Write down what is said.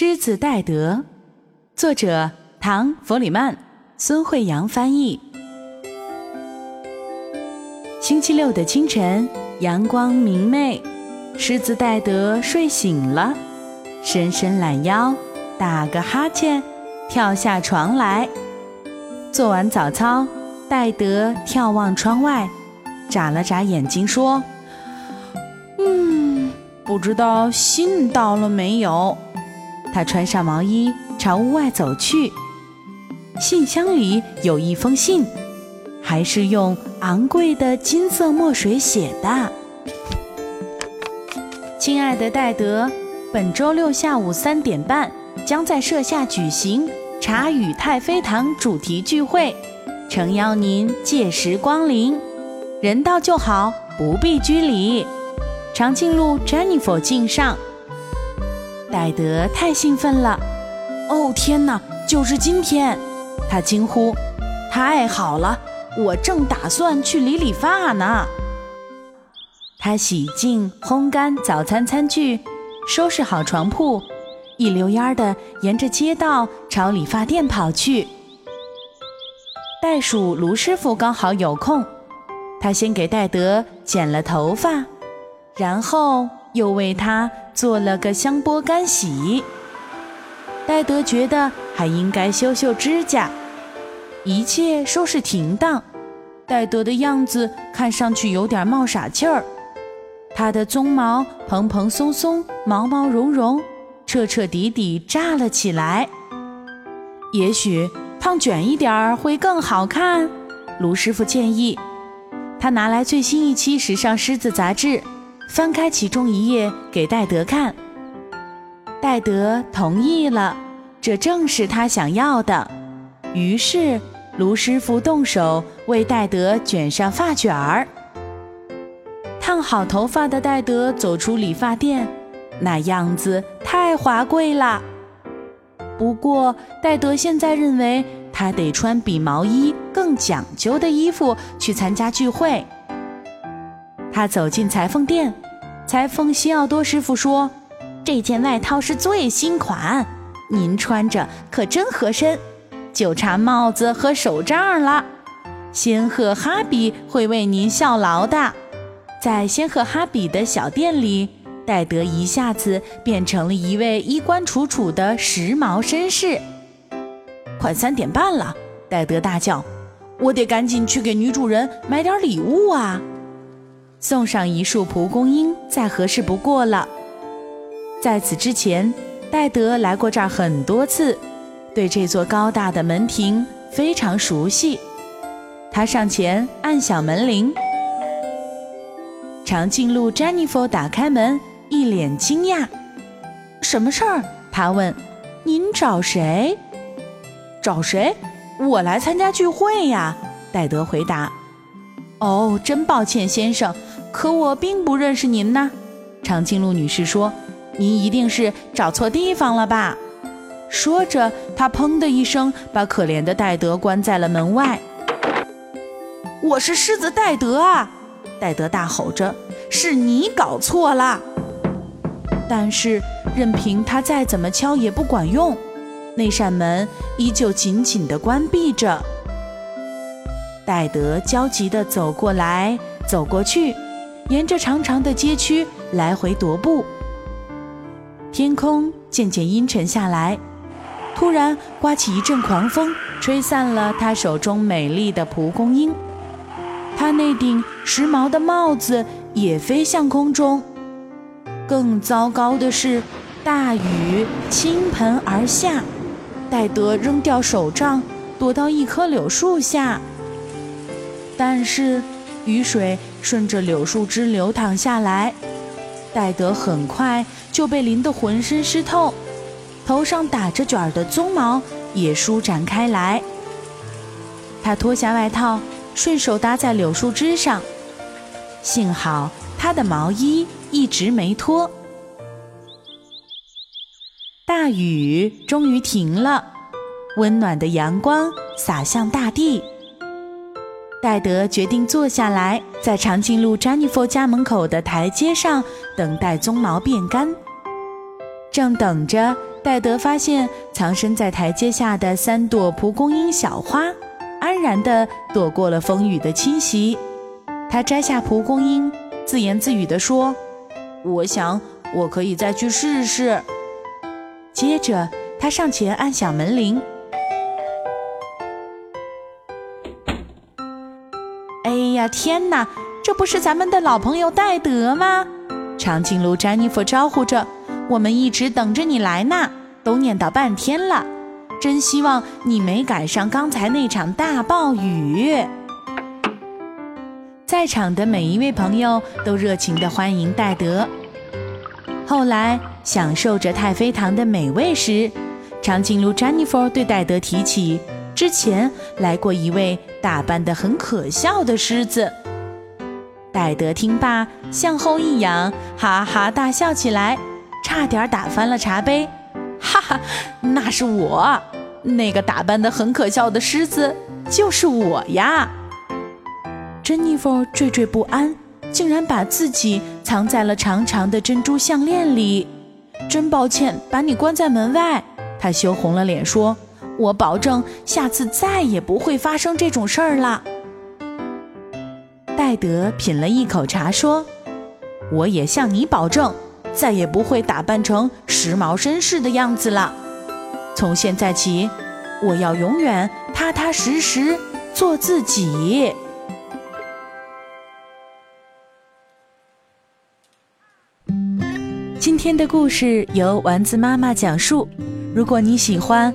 狮子戴德，作者唐·弗里曼，孙慧阳翻译。星期六的清晨，阳光明媚，狮子戴德睡醒了，伸伸懒腰，打个哈欠，跳下床来。做完早操，戴德眺望窗外，眨了眨眼睛说：“嗯，不知道信到了没有。”他穿上毛衣，朝屋外走去。信箱里有一封信，还是用昂贵的金色墨水写的。亲爱的戴德，本周六下午三点半将在社下举行茶与太妃糖主题聚会，诚邀您届时光临。人到就好，不必拘礼。长颈鹿 Jennifer 敬上。戴德太兴奋了！哦天哪，就是今天！他惊呼：“太好了！我正打算去理理发呢。”他洗净、烘干早餐餐具，收拾好床铺，一溜烟儿的沿着街道朝理发店跑去。袋鼠卢师傅刚好有空，他先给戴德剪了头发，然后又为他。做了个香波干洗，戴德觉得还应该修修指甲，一切收拾停当。戴德的样子看上去有点冒傻气儿，他的鬃毛蓬蓬松松，毛毛茸茸，彻彻底底炸了起来。也许烫卷一点儿会更好看，卢师傅建议。他拿来最新一期《时尚狮子》杂志。翻开其中一页给戴德看，戴德同意了，这正是他想要的。于是卢师傅动手为戴德卷上发卷儿。烫好头发的戴德走出理发店，那样子太华贵了。不过戴德现在认为他得穿比毛衣更讲究的衣服去参加聚会。他走进裁缝店，裁缝西奥多师傅说：“这件外套是最新款，您穿着可真合身，就差帽子和手杖了。仙鹤哈比会为您效劳的。”在仙鹤哈比的小店里，戴德一下子变成了一位衣冠楚楚的时髦绅士。快三点半了，戴德大叫：“我得赶紧去给女主人买点礼物啊！”送上一束蒲公英再合适不过了。在此之前，戴德来过这儿很多次，对这座高大的门庭非常熟悉。他上前按响门铃，长颈鹿 Jennifer 打开门，一脸惊讶：“什么事儿？”他问。“您找谁？”“找谁？我来参加聚会呀。”戴德回答。“哦，真抱歉，先生。”可我并不认识您呢，长颈鹿女士说：“您一定是找错地方了吧？”说着，她砰的一声把可怜的戴德关在了门外。“我是狮子戴德啊！”戴德大吼着，“是你搞错了！”但是，任凭他再怎么敲也不管用，那扇门依旧紧紧地关闭着。戴德焦急地走过来，走过去。沿着长长的街区来回踱步，天空渐渐阴沉下来。突然刮起一阵狂风，吹散了他手中美丽的蒲公英。他那顶时髦的帽子也飞向空中。更糟糕的是，大雨倾盆而下。戴德扔掉手杖，躲到一棵柳树下。但是。雨水顺着柳树枝流淌下来，戴德很快就被淋得浑身湿透，头上打着卷儿的鬃毛也舒展开来。他脱下外套，顺手搭在柳树枝上，幸好他的毛衣一直没脱。大雨终于停了，温暖的阳光洒向大地。戴德决定坐下来，在长颈鹿詹妮弗家门口的台阶上等待鬃毛变干。正等着，戴德发现藏身在台阶下的三朵蒲公英小花，安然地躲过了风雨的侵袭。他摘下蒲公英，自言自语地说：“我想，我可以再去试试。”接着，他上前按响门铃。呀，天哪！这不是咱们的老朋友戴德吗？长颈鹿詹妮弗招呼着：“我们一直等着你来呢，都念叨半天了。真希望你没赶上刚才那场大暴雨。”在场的每一位朋友都热情地欢迎戴德。后来，享受着太妃糖的美味时，长颈鹿詹妮弗对戴德提起。之前来过一位打扮得很可笑的狮子，戴德听罢向后一仰，哈哈大笑起来，差点打翻了茶杯。哈哈，那是我，那个打扮得很可笑的狮子就是我呀！珍妮佛惴惴不安，竟然把自己藏在了长长的珍珠项链里。真抱歉把你关在门外，她羞红了脸说。我保证，下次再也不会发生这种事儿了。戴德品了一口茶，说：“我也向你保证，再也不会打扮成时髦绅士的样子了。从现在起，我要永远踏踏实实做自己。”今天的故事由丸子妈妈讲述。如果你喜欢，